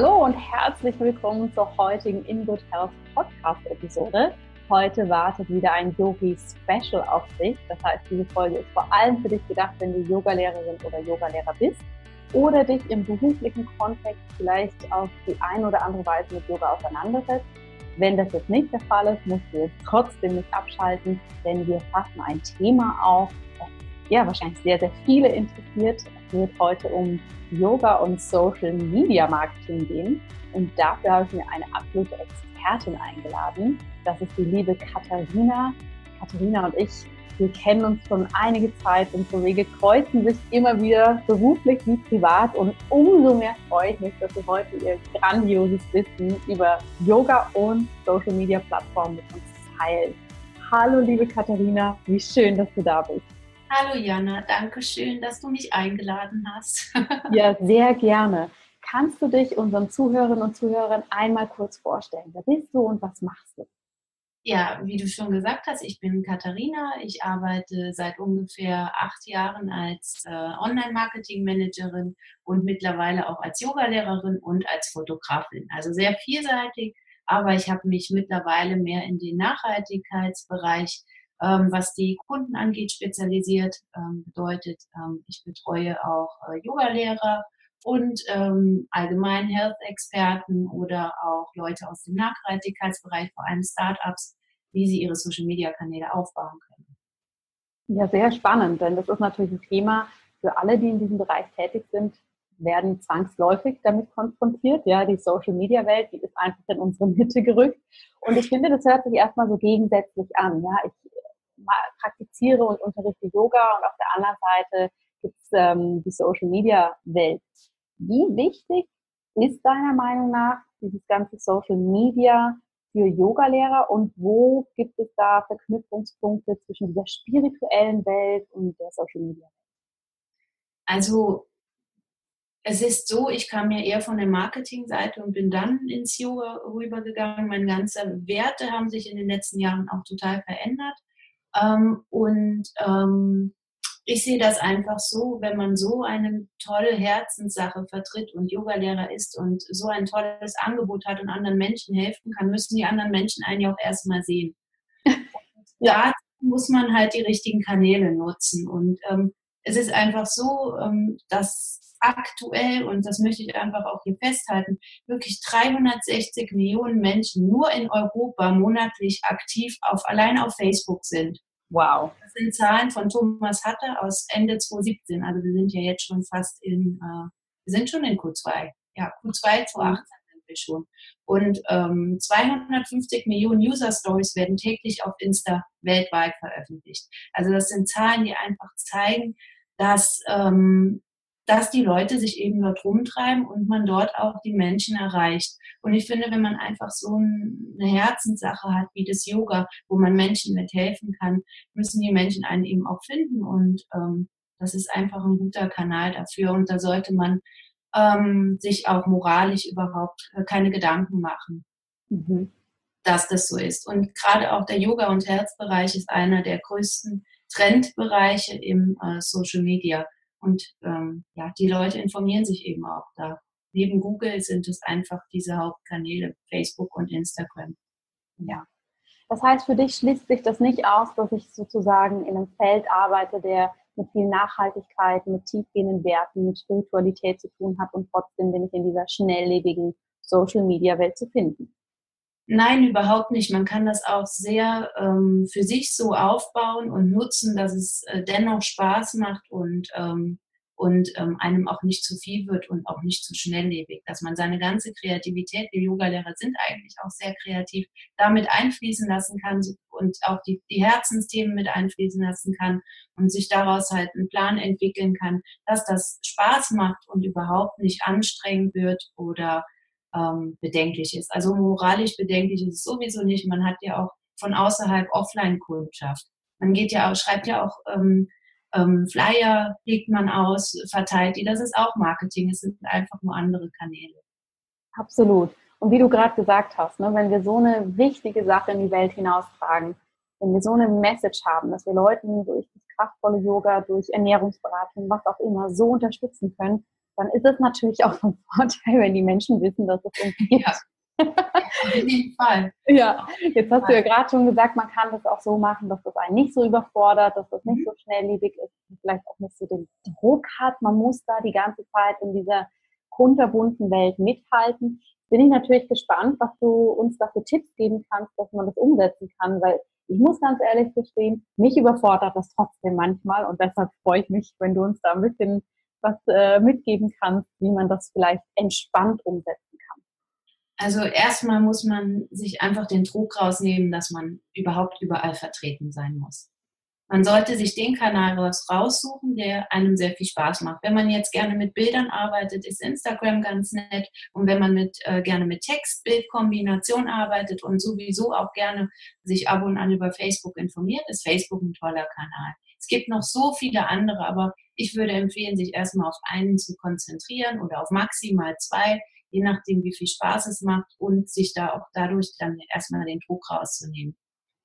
Hallo und herzlich willkommen zur heutigen In Good Health Podcast Episode. Heute wartet wieder ein Yogi Special auf dich. Das heißt, diese Folge ist vor allem für dich gedacht, wenn du Yogalehrerin oder Yogalehrer bist oder dich im beruflichen Kontext vielleicht auf die eine oder andere Weise mit Yoga auseinandersetzt. Wenn das jetzt nicht der Fall ist, musst du jetzt trotzdem nicht abschalten, denn wir fassen ein Thema auf, das ja wahrscheinlich sehr, sehr viele interessiert. Es wird heute um Yoga und Social Media Marketing gehen. Und dafür habe ich mir eine absolute Expertin eingeladen. Das ist die liebe Katharina. Katharina und ich wir kennen uns schon einige Zeit, unsere Wege kreuzen sich immer wieder beruflich wie privat und umso mehr freue ich mich, dass Sie heute Ihr grandioses Wissen über Yoga und Social Media Plattformen mit uns teilen. Hallo liebe Katharina, wie schön, dass du da bist. Hallo Jana, danke schön, dass du mich eingeladen hast. ja, sehr gerne. Kannst du dich unseren Zuhörerinnen und Zuhörern einmal kurz vorstellen? Wer bist du und was machst du? Ja, wie du schon gesagt hast, ich bin Katharina. Ich arbeite seit ungefähr acht Jahren als äh, Online-Marketing-Managerin und mittlerweile auch als Yogalehrerin und als Fotografin. Also sehr vielseitig, aber ich habe mich mittlerweile mehr in den Nachhaltigkeitsbereich, ähm, was die Kunden angeht, spezialisiert. Ähm, bedeutet, ähm, ich betreue auch äh, Yogalehrer und ähm, allgemein Health-Experten oder auch Leute aus dem Nachhaltigkeitsbereich, vor allem Startups, wie sie ihre Social-Media-Kanäle aufbauen können. Ja, sehr spannend, denn das ist natürlich ein Thema für alle, die in diesem Bereich tätig sind, werden zwangsläufig damit konfrontiert. Ja, die Social-Media-Welt, die ist einfach in unsere Mitte gerückt. Und ich finde, das hört sich erstmal so gegensätzlich an. Ja, ich praktiziere und unterrichte Yoga und auf der anderen Seite gibt es ähm, die Social-Media-Welt. Wie wichtig ist deiner Meinung nach dieses ganze Social Media für Yogalehrer und wo gibt es da Verknüpfungspunkte zwischen dieser spirituellen Welt und der Social Media Welt? Also es ist so, ich kam ja eher von der Marketingseite und bin dann ins Yoga rübergegangen. Meine ganzen Werte haben sich in den letzten Jahren auch total verändert. Ähm, und ähm, ich sehe das einfach so, wenn man so eine tolle Herzenssache vertritt und Yogalehrer ist und so ein tolles Angebot hat und anderen Menschen helfen kann, müssen die anderen Menschen einen ja auch erstmal sehen. ja. Da muss man halt die richtigen Kanäle nutzen. Und ähm, es ist einfach so, ähm, dass aktuell, und das möchte ich einfach auch hier festhalten, wirklich 360 Millionen Menschen nur in Europa monatlich aktiv auf, allein auf Facebook sind. Wow. Das sind Zahlen von Thomas Hatter aus Ende 2017. Also wir sind ja jetzt schon fast in, äh, wir sind schon in Q2. Ja, Q2 2018 sind wir schon. Und ähm, 250 Millionen User Stories werden täglich auf Insta weltweit veröffentlicht. Also das sind Zahlen, die einfach zeigen, dass ähm, dass die Leute sich eben dort rumtreiben und man dort auch die Menschen erreicht. Und ich finde, wenn man einfach so eine Herzenssache hat wie das Yoga, wo man Menschen mithelfen kann, müssen die Menschen einen eben auch finden. Und ähm, das ist einfach ein guter Kanal dafür. Und da sollte man ähm, sich auch moralisch überhaupt äh, keine Gedanken machen. Mhm. dass das so ist. Und gerade auch der Yoga- und Herzbereich ist einer der größten Trendbereiche im äh, Social Media. Und ähm, ja, die Leute informieren sich eben auch da. Neben Google sind es einfach diese Hauptkanäle, Facebook und Instagram. Ja. Das heißt, für dich schließt sich das nicht aus, dass ich sozusagen in einem Feld arbeite, der mit viel Nachhaltigkeit, mit tiefgehenden Werten, mit Spiritualität zu tun hat und trotzdem bin ich in dieser schnelllebigen Social-Media-Welt zu finden. Nein, überhaupt nicht. Man kann das auch sehr ähm, für sich so aufbauen und nutzen, dass es äh, dennoch Spaß macht und, ähm, und ähm, einem auch nicht zu viel wird und auch nicht zu schnelllebig. Dass man seine ganze Kreativität, die Yogalehrer sind eigentlich auch sehr kreativ, damit einfließen lassen kann und auch die, die Herzensthemen mit einfließen lassen kann und sich daraus halt einen Plan entwickeln kann, dass das Spaß macht und überhaupt nicht anstrengend wird oder ähm, bedenklich ist. Also moralisch bedenklich ist es sowieso nicht. Man hat ja auch von außerhalb Offline-Kundschaft. Man geht ja auch, schreibt ja auch ähm, ähm, Flyer, legt man aus, verteilt die. Das ist auch Marketing. Es sind einfach nur andere Kanäle. Absolut. Und wie du gerade gesagt hast, ne, wenn wir so eine wichtige Sache in die Welt hinaustragen, wenn wir so eine Message haben, dass wir Leuten durch das kraftvolle Yoga, durch Ernährungsberatung, was auch immer, so unterstützen können, dann ist es natürlich auch von Vorteil, wenn die Menschen wissen, dass es uns gibt. Ja. Auf jeden Fall. Ja, jetzt hast du ja gerade schon gesagt, man kann das auch so machen, dass das einen nicht so überfordert, dass das nicht mhm. so schnelllebig ist, vielleicht auch nicht so den Druck hat. Man muss da die ganze Zeit in dieser kunterbunten Welt mithalten. Bin ich natürlich gespannt, was du uns da für Tipps geben kannst, dass man das umsetzen kann, weil ich muss ganz ehrlich gestehen, mich überfordert das trotzdem manchmal und deshalb freue ich mich, wenn du uns da ein bisschen was äh, mitgeben kannst, wie man das vielleicht entspannt umsetzen kann. Also erstmal muss man sich einfach den Druck rausnehmen, dass man überhaupt überall vertreten sein muss man sollte sich den Kanal raussuchen, der einem sehr viel Spaß macht. Wenn man jetzt gerne mit Bildern arbeitet, ist Instagram ganz nett. Und wenn man mit, äh, gerne mit Text-Bild-Kombination arbeitet und sowieso auch gerne sich ab und an über Facebook informiert, ist Facebook ein toller Kanal. Es gibt noch so viele andere, aber ich würde empfehlen, sich erstmal auf einen zu konzentrieren oder auf maximal zwei, je nachdem, wie viel Spaß es macht und sich da auch dadurch dann erstmal den Druck rauszunehmen.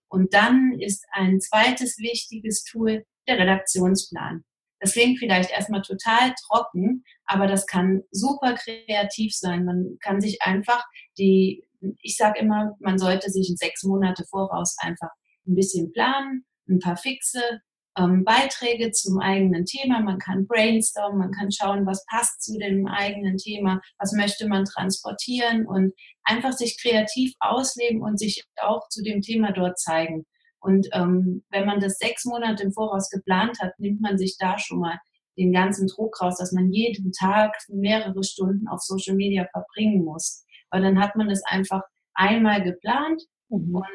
Und dann ist ein zweites wichtiges Tool der Redaktionsplan. Das klingt vielleicht erstmal total trocken, aber das kann super kreativ sein. Man kann sich einfach die, ich sage immer, man sollte sich in sechs Monate voraus einfach ein bisschen planen, ein paar fixe ähm, Beiträge zum eigenen Thema. Man kann brainstormen, man kann schauen, was passt zu dem eigenen Thema, was möchte man transportieren und einfach sich kreativ ausleben und sich auch zu dem Thema dort zeigen. Und ähm, wenn man das sechs Monate im Voraus geplant hat, nimmt man sich da schon mal den ganzen Druck raus, dass man jeden Tag mehrere Stunden auf Social Media verbringen muss. Weil dann hat man das einfach einmal geplant mhm. und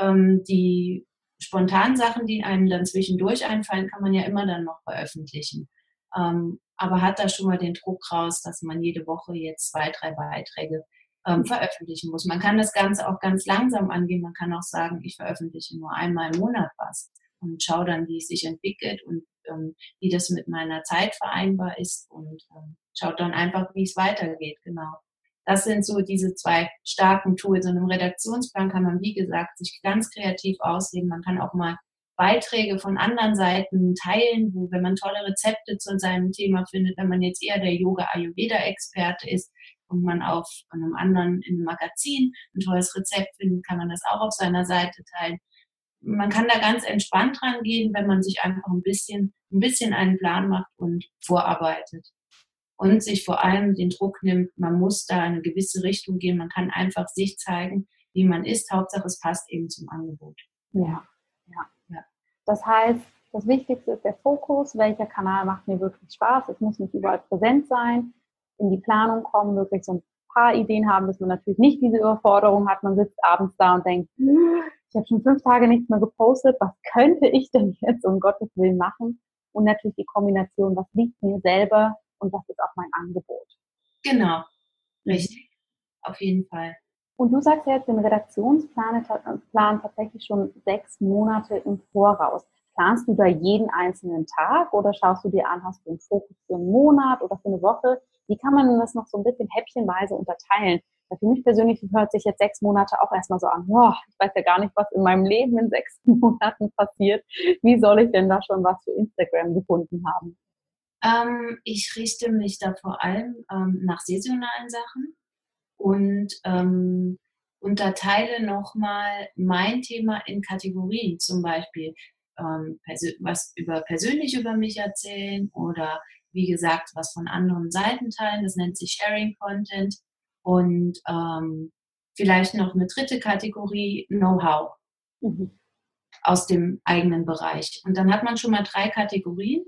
ähm, die spontanen Sachen, die einem dann zwischendurch einfallen, kann man ja immer dann noch veröffentlichen. Ähm, aber hat da schon mal den Druck raus, dass man jede Woche jetzt zwei, drei Beiträge ähm, veröffentlichen muss. Man kann das Ganze auch ganz langsam angehen. Man kann auch sagen, ich veröffentliche nur einmal im Monat was und schaue dann, wie es sich entwickelt und ähm, wie das mit meiner Zeit vereinbar ist und ähm, schaut dann einfach, wie es weitergeht. Genau. Das sind so diese zwei starken Tools. Und im Redaktionsplan kann man, wie gesagt, sich ganz kreativ ausleben. Man kann auch mal Beiträge von anderen Seiten teilen, wo, wenn man tolle Rezepte zu seinem Thema findet, wenn man jetzt eher der Yoga-Ayurveda-Experte ist und man auf einem anderen in einem Magazin ein tolles Rezept findet, kann man das auch auf seiner Seite teilen. Man kann da ganz entspannt rangehen, wenn man sich einfach ein bisschen, ein bisschen einen Plan macht und vorarbeitet und sich vor allem den Druck nimmt, man muss da in eine gewisse Richtung gehen, man kann einfach sich zeigen, wie man ist. Hauptsache es passt eben zum Angebot. Ja, ja. ja. Das heißt, das Wichtigste ist der Fokus, welcher Kanal macht mir wirklich Spaß. Es muss nicht überall präsent sein, in die Planung kommen, wirklich so ein paar Ideen haben, dass man natürlich nicht diese Überforderung hat. Man sitzt abends da und denkt, ich habe schon fünf Tage nichts mehr gepostet, was könnte ich denn jetzt um Gottes Willen machen? Und natürlich die Kombination, was liegt mir selber und was ist auch mein Angebot. Genau, richtig, auf jeden Fall. Und du sagst ja jetzt den Redaktionsplan Plan tatsächlich schon sechs Monate im Voraus. Planst du da jeden einzelnen Tag oder schaust du dir an, hast du einen Fokus für einen Monat oder für eine Woche? Wie kann man das noch so ein bisschen häppchenweise unterteilen? Weil für mich persönlich hört sich jetzt sechs Monate auch erstmal so an, boah, ich weiß ja gar nicht, was in meinem Leben in sechs Monaten passiert. Wie soll ich denn da schon was für Instagram gefunden haben? Ähm, ich richte mich da vor allem ähm, nach saisonalen Sachen und ähm, unterteile nochmal mein Thema in Kategorien, zum Beispiel ähm, was über persönlich über mich erzählen oder wie gesagt was von anderen Seiten teilen. Das nennt sich Sharing Content und ähm, vielleicht noch eine dritte Kategorie Know-how mhm. aus dem eigenen Bereich. Und dann hat man schon mal drei Kategorien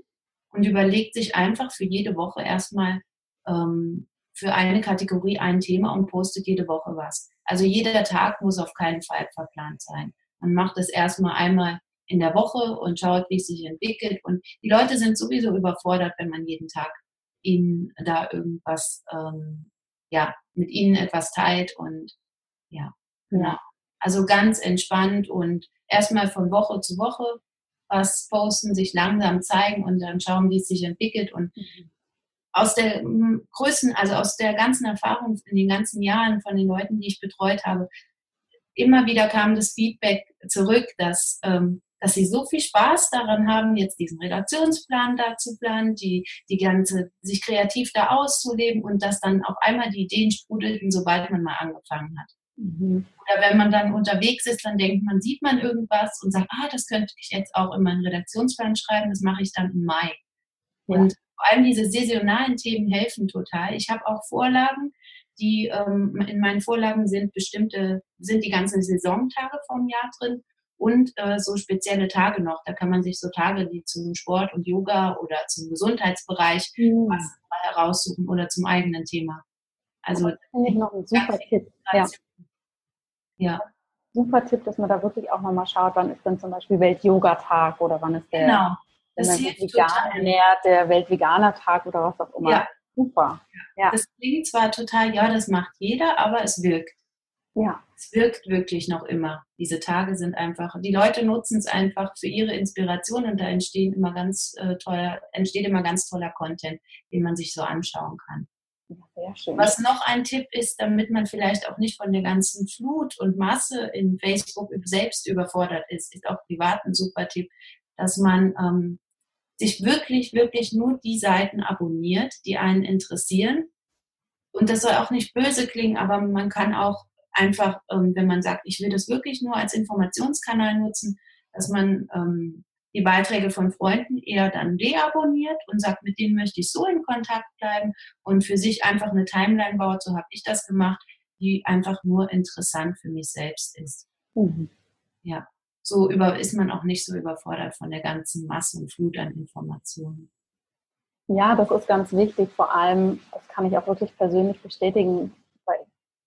und überlegt sich einfach für jede Woche erstmal ähm, für eine Kategorie ein Thema und postet jede Woche was. Also jeder Tag muss auf keinen Fall verplant sein. Man macht es erstmal einmal in der Woche und schaut, wie es sich entwickelt. Und die Leute sind sowieso überfordert, wenn man jeden Tag ihnen da irgendwas, ähm, ja, mit ihnen etwas teilt und ja, genau. Also ganz entspannt und erstmal von Woche zu Woche was posten, sich langsam zeigen und dann schauen, wie es sich entwickelt. Und aus der größten, also aus der ganzen Erfahrung in den ganzen Jahren von den Leuten, die ich betreut habe, immer wieder kam das Feedback zurück, dass ähm, dass sie so viel Spaß daran haben, jetzt diesen Redaktionsplan da zu planen, die, die ganze, sich kreativ da auszuleben und dass dann auf einmal die Ideen sprudelten, sobald man mal angefangen hat. Mhm. Oder wenn man dann unterwegs ist, dann denkt man, sieht man irgendwas und sagt, ah, das könnte ich jetzt auch in meinen Redaktionsplan schreiben, das mache ich dann im Mai. Ja. Und vor allem diese saisonalen Themen helfen total. Ich habe auch Vorlagen, die ähm, in meinen Vorlagen sind bestimmte, sind die ganzen Saisontage vom Jahr drin und äh, so spezielle Tage noch. Da kann man sich so Tage, die zum Sport und Yoga oder zum Gesundheitsbereich mhm. was heraussuchen oder zum eigenen Thema. Also das finde ich noch ein super Tipp. Ja. Ja. Super Tipp, dass man da wirklich auch nochmal schaut, wann ist denn zum Beispiel Welt-Yoga-Tag oder wann ist der, genau. das man vegan ernährt, der Welt-Veganer-Tag oder was auch immer. Ja. Super. Ja. Das klingt zwar total, ja, das macht jeder, aber es wirkt. Ja. Es wirkt wirklich noch immer. Diese Tage sind einfach, die Leute nutzen es einfach für ihre Inspiration und da entstehen immer ganz äh, toller, entsteht immer ganz toller Content, den man sich so anschauen kann. Schön. Was noch ein Tipp ist, damit man vielleicht auch nicht von der ganzen Flut und Masse in Facebook selbst überfordert ist, ist auch privat ein super Tipp, dass man ähm, sich wirklich, wirklich nur die Seiten abonniert, die einen interessieren. Und das soll auch nicht böse klingen, aber man kann auch einfach, ähm, wenn man sagt, ich will das wirklich nur als Informationskanal nutzen, dass man ähm, die Beiträge von Freunden eher dann deabonniert und sagt, mit denen möchte ich so in Kontakt bleiben und für sich einfach eine Timeline baut, so habe ich das gemacht, die einfach nur interessant für mich selbst ist. Mhm. Ja, so über, ist man auch nicht so überfordert von der ganzen Masse und Flut an Informationen. Ja, das ist ganz wichtig. Vor allem, das kann ich auch wirklich persönlich bestätigen,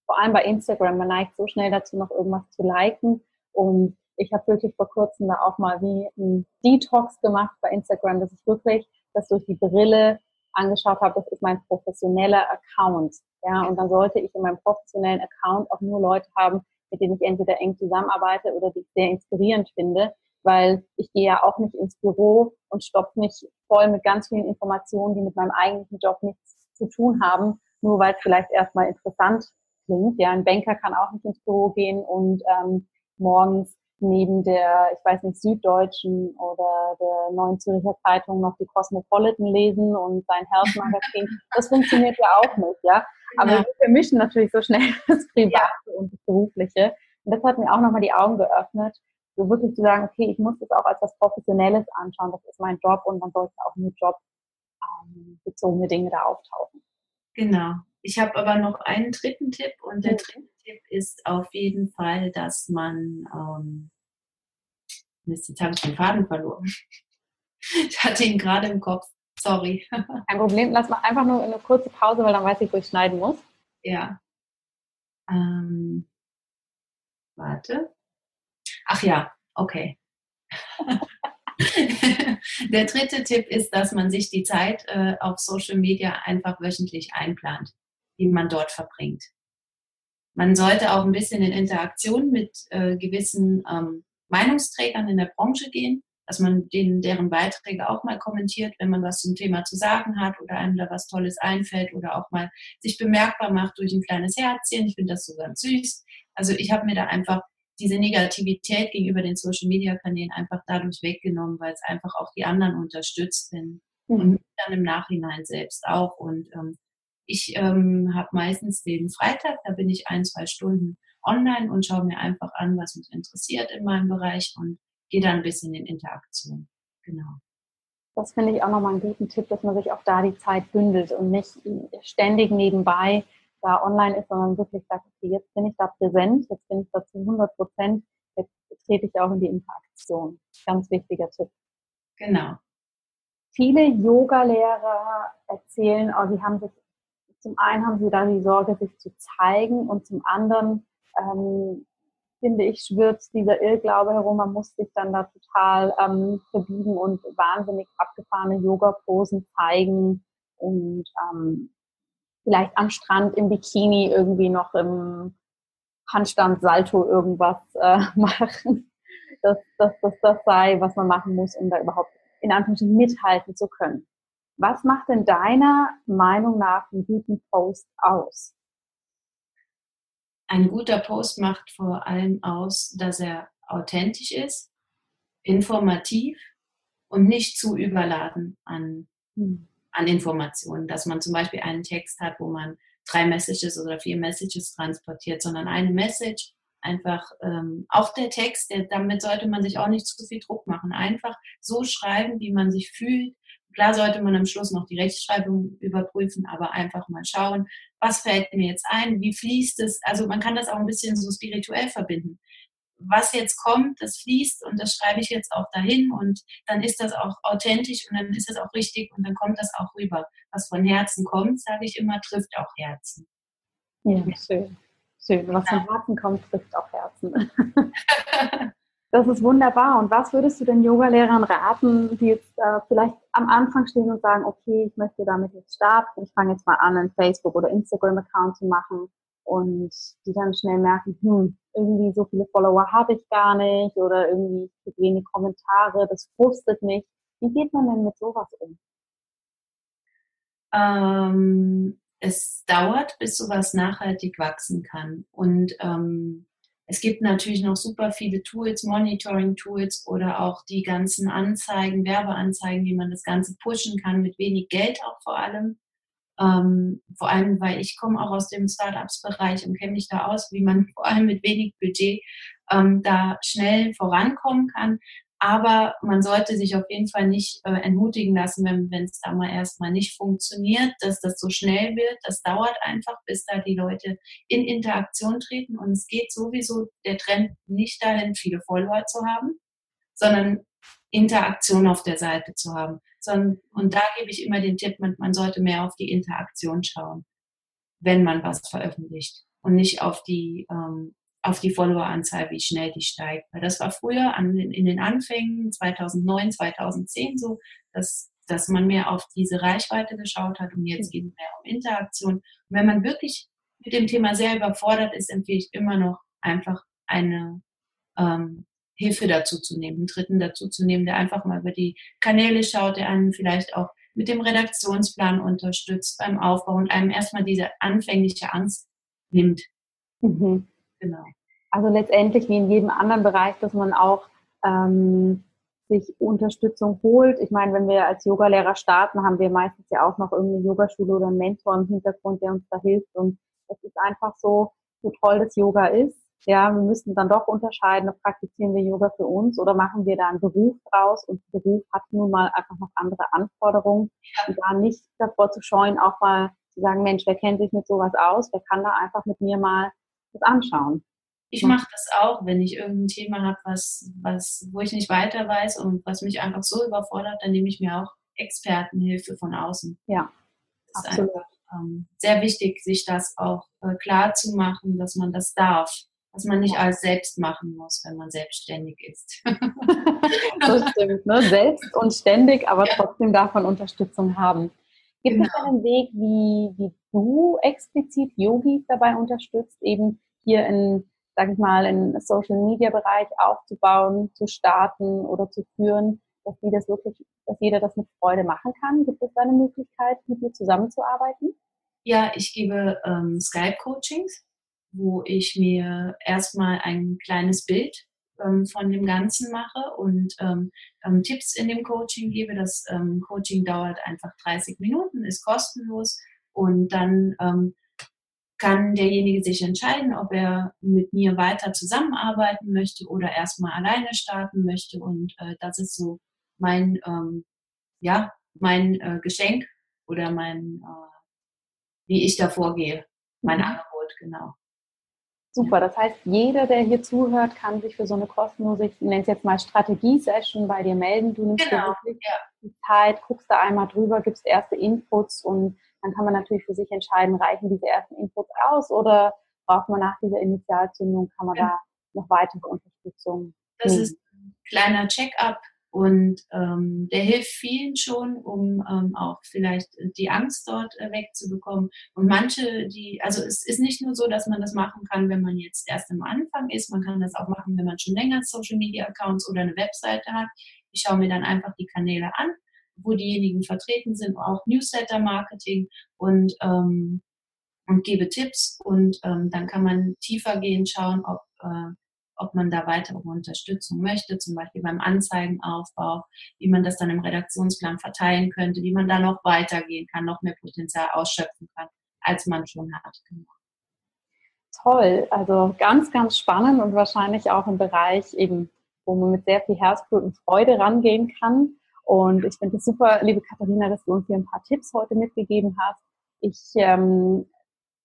vor allem bei Instagram, man neigt so schnell dazu, noch irgendwas zu liken. Und ich habe wirklich vor kurzem da auch mal wie ein Detox gemacht bei Instagram, dass ich wirklich das durch die Brille angeschaut habe, das ist mein professioneller Account. Ja, und dann sollte ich in meinem professionellen Account auch nur Leute haben, mit denen ich entweder eng zusammenarbeite oder die ich sehr inspirierend finde, weil ich gehe ja auch nicht ins Büro und stopfe mich voll mit ganz vielen Informationen, die mit meinem eigentlichen Job nichts zu tun haben, nur weil es vielleicht erstmal interessant klingt. Ja, ein Banker kann auch nicht ins Büro gehen und ähm, morgens neben der, ich weiß nicht, Süddeutschen oder der Neuen Zürcher Zeitung noch die Cosmopolitan lesen und sein Health Magazin. Das funktioniert ja auch nicht, ja. Aber ja. wir vermischen natürlich so schnell das Private ja. und das Berufliche. Und das hat mir auch nochmal die Augen geöffnet, so wirklich zu sagen, okay, ich muss das auch als was Professionelles anschauen. Das ist mein Job und dann sollte auch nur Job ähm, bezogene Dinge da auftauchen. Genau. Ich habe aber noch einen dritten Tipp und der mhm. dritte Tipp ist auf jeden Fall, dass man, ähm, Mist, jetzt habe ich den Faden verloren. Ich hatte ihn gerade im Kopf. Sorry. Kein Problem. Lass mal einfach nur eine kurze Pause, weil dann weiß ich, wo ich schneiden muss. Ja. Ähm, warte. Ach ja, okay. Der dritte Tipp ist, dass man sich die Zeit äh, auf Social Media einfach wöchentlich einplant die man dort verbringt. Man sollte auch ein bisschen in Interaktion mit äh, gewissen ähm, Meinungsträgern in der Branche gehen, dass man denen, deren Beiträge auch mal kommentiert, wenn man was zum Thema zu sagen hat oder einem da was Tolles einfällt oder auch mal sich bemerkbar macht durch ein kleines Herzchen. Ich finde das so ganz süß. Also ich habe mir da einfach diese Negativität gegenüber den Social Media Kanälen einfach dadurch weggenommen, weil es einfach auch die anderen unterstützt bin. Mhm. Und dann im Nachhinein selbst auch. Und ähm, ich ähm, habe meistens den Freitag, da bin ich ein, zwei Stunden online und schaue mir einfach an, was mich interessiert in meinem Bereich und gehe dann ein bisschen in Interaktion. Genau. Das finde ich auch nochmal einen guten Tipp, dass man sich auch da die Zeit bündelt und nicht ständig nebenbei da online ist, sondern wirklich sagt, okay, jetzt bin ich da präsent, jetzt bin ich da zu 100 Prozent, jetzt trete ich auch in die Interaktion. Ganz wichtiger Tipp. Genau. Viele Yoga-Lehrer erzählen, oh, sie haben sich zum einen haben sie da die Sorge, sich zu zeigen und zum anderen ähm, finde ich, schwirrt dieser Irrglaube herum, man muss sich dann da total ähm, verbiegen und wahnsinnig abgefahrene Yoga-Posen zeigen und ähm, vielleicht am Strand im Bikini irgendwie noch im Handstand, Salto irgendwas äh, machen. Dass, dass, dass das sei, was man machen muss, um da überhaupt in Anführungsstrichen mithalten zu können. Was macht denn deiner Meinung nach einen guten Post aus? Ein guter Post macht vor allem aus, dass er authentisch ist, informativ und nicht zu überladen an, mhm. an Informationen. Dass man zum Beispiel einen Text hat, wo man drei Messages oder vier Messages transportiert, sondern eine Message, einfach ähm, auch der Text, der, damit sollte man sich auch nicht zu viel Druck machen. Einfach so schreiben, wie man sich fühlt. Klar sollte man am Schluss noch die Rechtschreibung überprüfen, aber einfach mal schauen, was fällt mir jetzt ein, wie fließt es. Also man kann das auch ein bisschen so spirituell verbinden was jetzt kommt, das fließt und das schreibe ich jetzt auch dahin und dann ist das auch authentisch und dann ist das auch richtig und dann kommt das auch rüber. Was von Herzen kommt, sage ich immer, trifft auch Herzen. Ja, schön. Schön. Was von Herzen kommt, trifft auch Herzen. das ist wunderbar. Und was würdest du den Yogalehrern raten, die jetzt äh, vielleicht am Anfang stehen und sagen, okay, ich möchte damit jetzt starten, ich fange jetzt mal an, einen Facebook- oder Instagram-Account zu machen und die dann schnell merken, hm, irgendwie so viele Follower habe ich gar nicht oder irgendwie gibt wenig Kommentare, das frustet mich. Wie geht man denn mit sowas um? Ähm, es dauert, bis sowas nachhaltig wachsen kann. Und ähm, es gibt natürlich noch super viele Tools, Monitoring-Tools oder auch die ganzen Anzeigen, Werbeanzeigen, wie man das Ganze pushen kann, mit wenig Geld auch vor allem. Ähm, vor allem, weil ich komme auch aus dem Startups-Bereich und kenne mich da aus, wie man vor allem mit wenig Budget ähm, da schnell vorankommen kann. Aber man sollte sich auf jeden Fall nicht äh, entmutigen lassen, wenn es da mal erstmal nicht funktioniert, dass das so schnell wird. Das dauert einfach, bis da die Leute in Interaktion treten. Und es geht sowieso der Trend nicht dahin, viele Follower zu haben, sondern Interaktion auf der Seite zu haben. Und da gebe ich immer den Tipp, man, man sollte mehr auf die Interaktion schauen, wenn man was veröffentlicht und nicht auf die, ähm, auf die Followeranzahl, wie schnell die steigt. Weil das war früher an, in den Anfängen 2009, 2010 so, dass, dass man mehr auf diese Reichweite geschaut hat und jetzt geht es mehr um Interaktion. Und wenn man wirklich mit dem Thema sehr überfordert ist, empfehle ich immer noch einfach eine ähm, Hilfe dazu zu nehmen, einen Dritten dazu zu nehmen, der einfach mal über die Kanäle schaut, der einen vielleicht auch mit dem Redaktionsplan unterstützt beim Aufbau und einem erstmal diese anfängliche Angst nimmt. Mhm. Genau. Also letztendlich wie in jedem anderen Bereich, dass man auch ähm, sich Unterstützung holt. Ich meine, wenn wir als Yogalehrer starten, haben wir meistens ja auch noch irgendeine Yogaschule oder einen Mentor im Hintergrund, der uns da hilft. Und es ist einfach so, so toll das Yoga ist, ja, wir müssen dann doch unterscheiden, ob praktizieren wir Yoga für uns oder machen wir da einen Beruf draus und Beruf hat nun mal einfach noch andere Anforderungen und da nicht davor zu scheuen, auch mal zu sagen, Mensch, wer kennt sich mit sowas aus, wer kann da einfach mit mir mal das anschauen. Ich mache das auch, wenn ich irgendein Thema habe, was, was, wo ich nicht weiter weiß und was mich einfach so überfordert, dann nehme ich mir auch Expertenhilfe von außen. Ja, das absolut. Einfach, ähm, sehr wichtig, sich das auch äh, klar zu machen, dass man das darf was man nicht alles selbst machen muss, wenn man selbstständig ist. das stimmt, ne? selbst und ständig, aber ja. trotzdem man Unterstützung haben. Gibt genau. es einen Weg, wie, wie du explizit Yogis dabei unterstützt, eben hier in, sag ich mal, in Social Media Bereich aufzubauen, zu starten oder zu führen, dass die das wirklich, dass jeder das mit Freude machen kann? Gibt es da eine Möglichkeit, mit dir zusammenzuarbeiten? Ja, ich gebe ähm, Skype-Coachings wo ich mir erstmal ein kleines Bild ähm, von dem Ganzen mache und ähm, ähm, Tipps in dem Coaching gebe. Das ähm, Coaching dauert einfach 30 Minuten, ist kostenlos und dann ähm, kann derjenige sich entscheiden, ob er mit mir weiter zusammenarbeiten möchte oder erstmal alleine starten möchte. Und äh, das ist so mein, ähm, ja, mein äh, Geschenk oder mein, äh, wie ich da vorgehe, mein mhm. Angebot, genau. Super, das heißt, jeder, der hier zuhört, kann sich für so eine kostenlose, ich nenne es jetzt mal Strategie-Session bei dir melden. Du nimmst genau, dir wirklich ja. die Zeit, guckst da einmal drüber, gibst erste Inputs und dann kann man natürlich für sich entscheiden, reichen diese ersten Inputs aus oder braucht man nach dieser Initialzündung, kann man ja. da noch weitere Unterstützung Das nehmen. ist ein kleiner Check-up und ähm, der hilft vielen schon, um ähm, auch vielleicht die Angst dort äh, wegzubekommen. Und manche, die, also es ist nicht nur so, dass man das machen kann, wenn man jetzt erst am Anfang ist. Man kann das auch machen, wenn man schon länger Social Media Accounts oder eine Webseite hat. Ich schaue mir dann einfach die Kanäle an, wo diejenigen vertreten sind, auch Newsletter Marketing und ähm, und gebe Tipps und ähm, dann kann man tiefer gehen, schauen, ob äh, ob man da weitere Unterstützung möchte, zum Beispiel beim Anzeigenaufbau, wie man das dann im Redaktionsplan verteilen könnte, wie man da noch weitergehen kann, noch mehr Potenzial ausschöpfen kann, als man schon hat. Genau. Toll, also ganz, ganz spannend und wahrscheinlich auch im Bereich eben, wo man mit sehr viel Herzblut und Freude rangehen kann. Und ich finde es super, liebe Katharina, dass du uns hier ein paar Tipps heute mitgegeben hast. Ich ähm,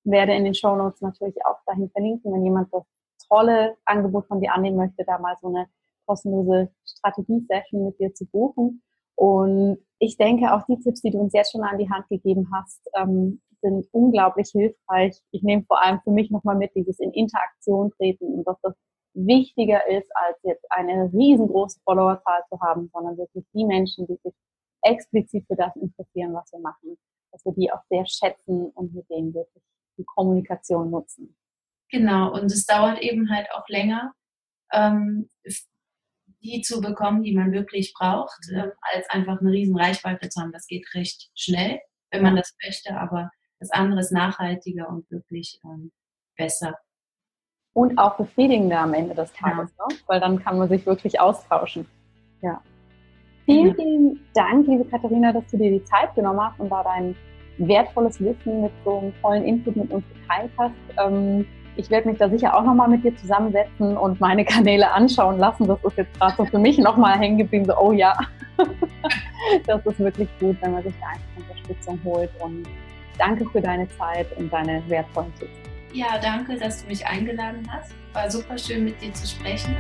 werde in den Show Notes natürlich auch dahin verlinken, wenn jemand das tolle Angebot von dir annehmen möchte, da mal so eine kostenlose Strategie-Session mit dir zu buchen. Und ich denke, auch die Tipps, die du uns jetzt schon an die Hand gegeben hast, ähm, sind unglaublich hilfreich. Ich nehme vor allem für mich nochmal mit, dieses in Interaktion treten und dass das wichtiger ist, als jetzt eine riesengroße Followerzahl zu haben, sondern wirklich die Menschen, die sich explizit für das interessieren, was wir machen, dass wir die auch sehr schätzen und mit denen wirklich die Kommunikation nutzen. Genau, und es dauert eben halt auch länger, ähm, die zu bekommen, die man wirklich braucht, ähm, als einfach eine riesen Reichweite zu haben. Das geht recht schnell, wenn man das möchte, aber das andere ist nachhaltiger und wirklich ähm, besser. Und auch befriedigender am Ende des Tages, ja. ne? weil dann kann man sich wirklich austauschen. Ja. Vielen, vielen Dank, liebe Katharina, dass du dir die Zeit genommen hast und da dein wertvolles Wissen mit so einem tollen Input mit uns geteilt hast. Ähm, ich werde mich da sicher auch nochmal mit dir zusammensetzen und meine Kanäle anschauen lassen. Das ist jetzt gerade so für mich nochmal hängen geblieben, so, oh ja, das ist wirklich gut, wenn man sich da einfach Unterstützung holt. Und danke für deine Zeit und deine wertvollen Tipps. Ja, danke, dass du mich eingeladen hast. War super schön, mit dir zu sprechen.